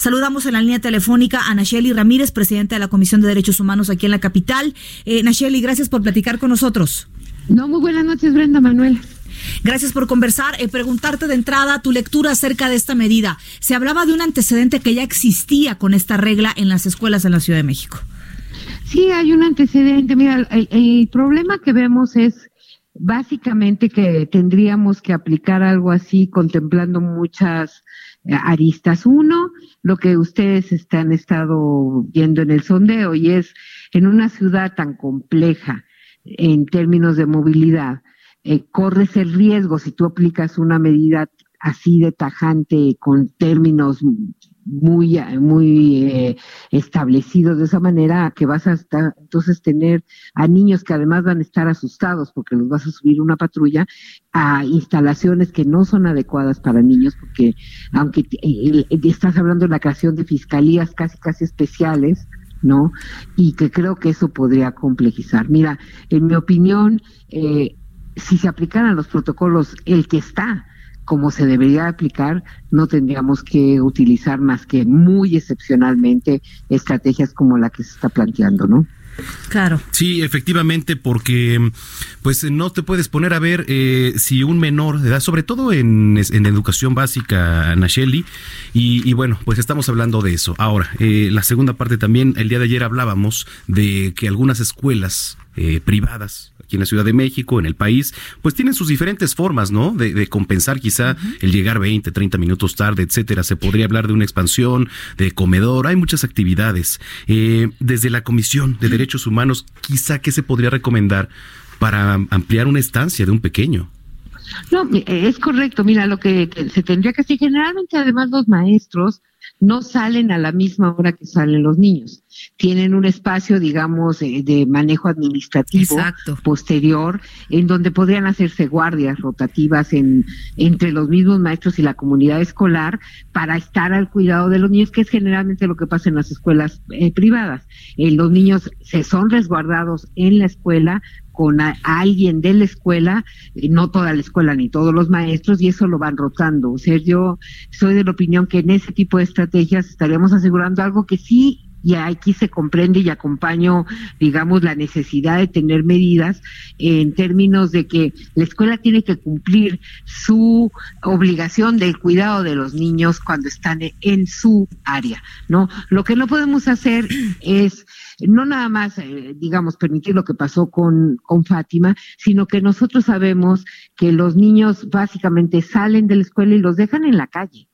Saludamos en la línea telefónica a Nacheli Ramírez, presidenta de la Comisión de Derechos Humanos aquí en la capital. Eh, Nacheli, gracias por platicar con nosotros. No, muy buenas noches, Brenda Manuel. Gracias por conversar. Eh, preguntarte de entrada tu lectura acerca de esta medida. Se hablaba de un antecedente que ya existía con esta regla en las escuelas en la Ciudad de México. Sí, hay un antecedente. Mira, el, el problema que vemos es básicamente que tendríamos que aplicar algo así contemplando muchas eh, aristas. Uno, lo que ustedes están estado viendo en el sondeo y es en una ciudad tan compleja en términos de movilidad, eh, corres el riesgo si tú aplicas una medida así de tajante con términos muy, muy eh, establecidos de esa manera que vas a estar, entonces tener a niños que además van a estar asustados porque los vas a subir una patrulla a instalaciones que no son adecuadas para niños porque aunque eh, estás hablando de la creación de fiscalías casi casi especiales, ¿no? Y que creo que eso podría complejizar. Mira, en mi opinión, eh, si se aplicaran los protocolos, el que está, como se debería aplicar, no tendríamos que utilizar más que muy excepcionalmente estrategias como la que se está planteando, ¿no? Claro. Sí, efectivamente, porque pues no te puedes poner a ver eh, si un menor de edad, sobre todo en, en educación básica, Nacheli, y, y, bueno, pues estamos hablando de eso. Ahora, eh, la segunda parte también, el día de ayer hablábamos de que algunas escuelas eh, privadas aquí en la Ciudad de México, en el país, pues tienen sus diferentes formas, ¿no? De, de compensar quizá uh -huh. el llegar 20, 30 minutos tarde, etcétera. Se podría hablar de una expansión, de comedor, hay muchas actividades. Eh, desde la Comisión de Derechos Humanos, quizá qué se podría recomendar para ampliar una estancia de un pequeño. No, es correcto. Mira, lo que se tendría que hacer, generalmente además los maestros no salen a la misma hora que salen los niños. Tienen un espacio, digamos, de, de manejo administrativo Exacto. posterior, en donde podrían hacerse guardias rotativas en, entre los mismos maestros y la comunidad escolar para estar al cuidado de los niños, que es generalmente lo que pasa en las escuelas eh, privadas. Eh, los niños se son resguardados en la escuela, con a, alguien de la escuela, eh, no toda la escuela ni todos los maestros, y eso lo van rotando. O sea, yo soy de la opinión que en ese tipo de estrategias estaríamos asegurando algo que sí y aquí se comprende y acompaño, digamos, la necesidad de tener medidas en términos de que la escuela tiene que cumplir su obligación del cuidado de los niños cuando están en su área, ¿no? Lo que no podemos hacer es no nada más, eh, digamos, permitir lo que pasó con, con Fátima, sino que nosotros sabemos que los niños básicamente salen de la escuela y los dejan en la calle.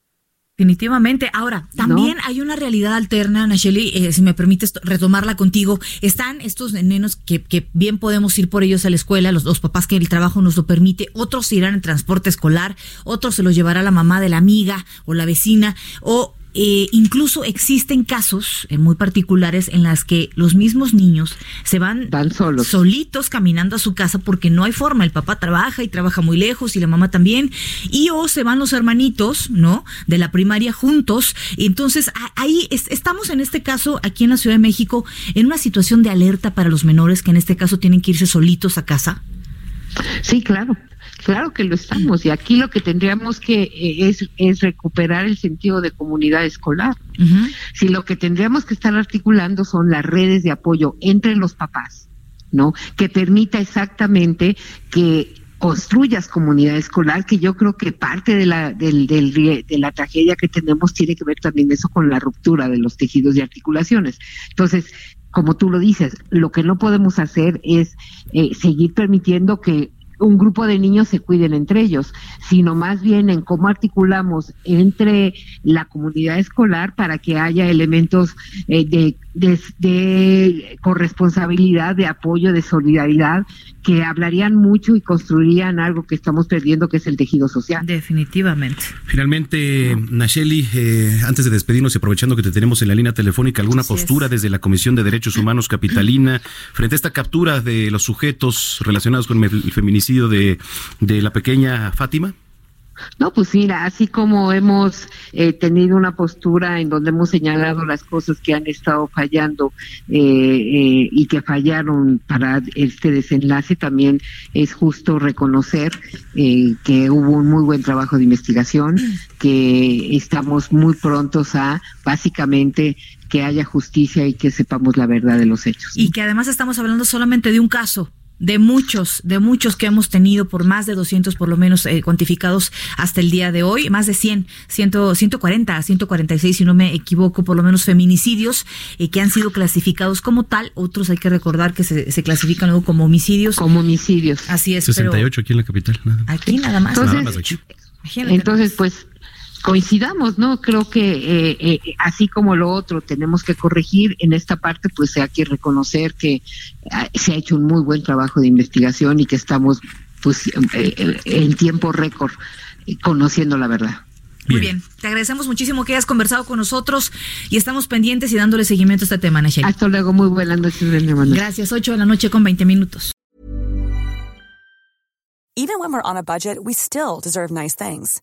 Definitivamente. Ahora, también ¿No? hay una realidad alterna, Nacheli, eh, si me permites retomarla contigo. Están estos nenos que, que, bien podemos ir por ellos a la escuela, los dos papás que el trabajo nos lo permite, otros irán en transporte escolar, otros se los llevará la mamá de la amiga o la vecina, o eh, incluso existen casos eh, muy particulares en las que los mismos niños se van, van solos. solitos caminando a su casa porque no hay forma. El papá trabaja y trabaja muy lejos y la mamá también. Y o se van los hermanitos, ¿no? De la primaria juntos. Entonces, ahí es, estamos en este caso, aquí en la Ciudad de México, en una situación de alerta para los menores que en este caso tienen que irse solitos a casa. Sí, claro. Claro que lo estamos y aquí lo que tendríamos que eh, es, es recuperar el sentido de comunidad escolar. Uh -huh. Si lo que tendríamos que estar articulando son las redes de apoyo entre los papás, ¿no? Que permita exactamente que construyas comunidad escolar, que yo creo que parte de la, del, del, de la tragedia que tenemos tiene que ver también eso con la ruptura de los tejidos y articulaciones. Entonces, como tú lo dices, lo que no podemos hacer es eh, seguir permitiendo que un grupo de niños se cuiden entre ellos, sino más bien en cómo articulamos entre la comunidad escolar para que haya elementos eh, de de, corresponsabilidad, de apoyo, de solidaridad, que hablarían mucho y construirían algo que estamos perdiendo, que es el tejido social. Definitivamente. Finalmente, Nacheli, eh, antes de despedirnos y aprovechando que te tenemos en la línea telefónica, ¿alguna postura desde la Comisión de Derechos Humanos Capitalina frente a esta captura de los sujetos relacionados con el feminicidio de, de la pequeña Fátima? No, pues mira, así como hemos eh, tenido una postura en donde hemos señalado las cosas que han estado fallando eh, eh, y que fallaron para este desenlace, también es justo reconocer que hubo un muy buen trabajo de investigación, que estamos muy prontos a básicamente que haya justicia y que sepamos la verdad de los hechos. Y que además estamos hablando solamente de un caso, de muchos, de muchos que hemos tenido por más de 200 por lo menos eh, cuantificados hasta el día de hoy, más de 100, 100 140, 146 si no me equivoco, por lo menos feminicidios eh, que han sido clasificados como tal, otros hay que recordar que se, se clasifican luego como homicidios. Como homicidios. Así es. 68 aquí en la capital. Aquí nada más. Entonces, nada más aquí. entonces pues coincidamos, ¿no? Creo que eh, eh, así como lo otro tenemos que corregir, en esta parte pues hay que reconocer que ah, se ha hecho un muy buen trabajo de investigación y que estamos pues eh, en tiempo récord conociendo la verdad. Muy bien, te agradecemos muchísimo que hayas conversado con nosotros y estamos pendientes y dándole seguimiento a este tema, Nacheli. Hasta luego, muy buenas noches, Gracias, 8 de la noche con 20 minutos. Even when we're on a budget, we still deserve nice things.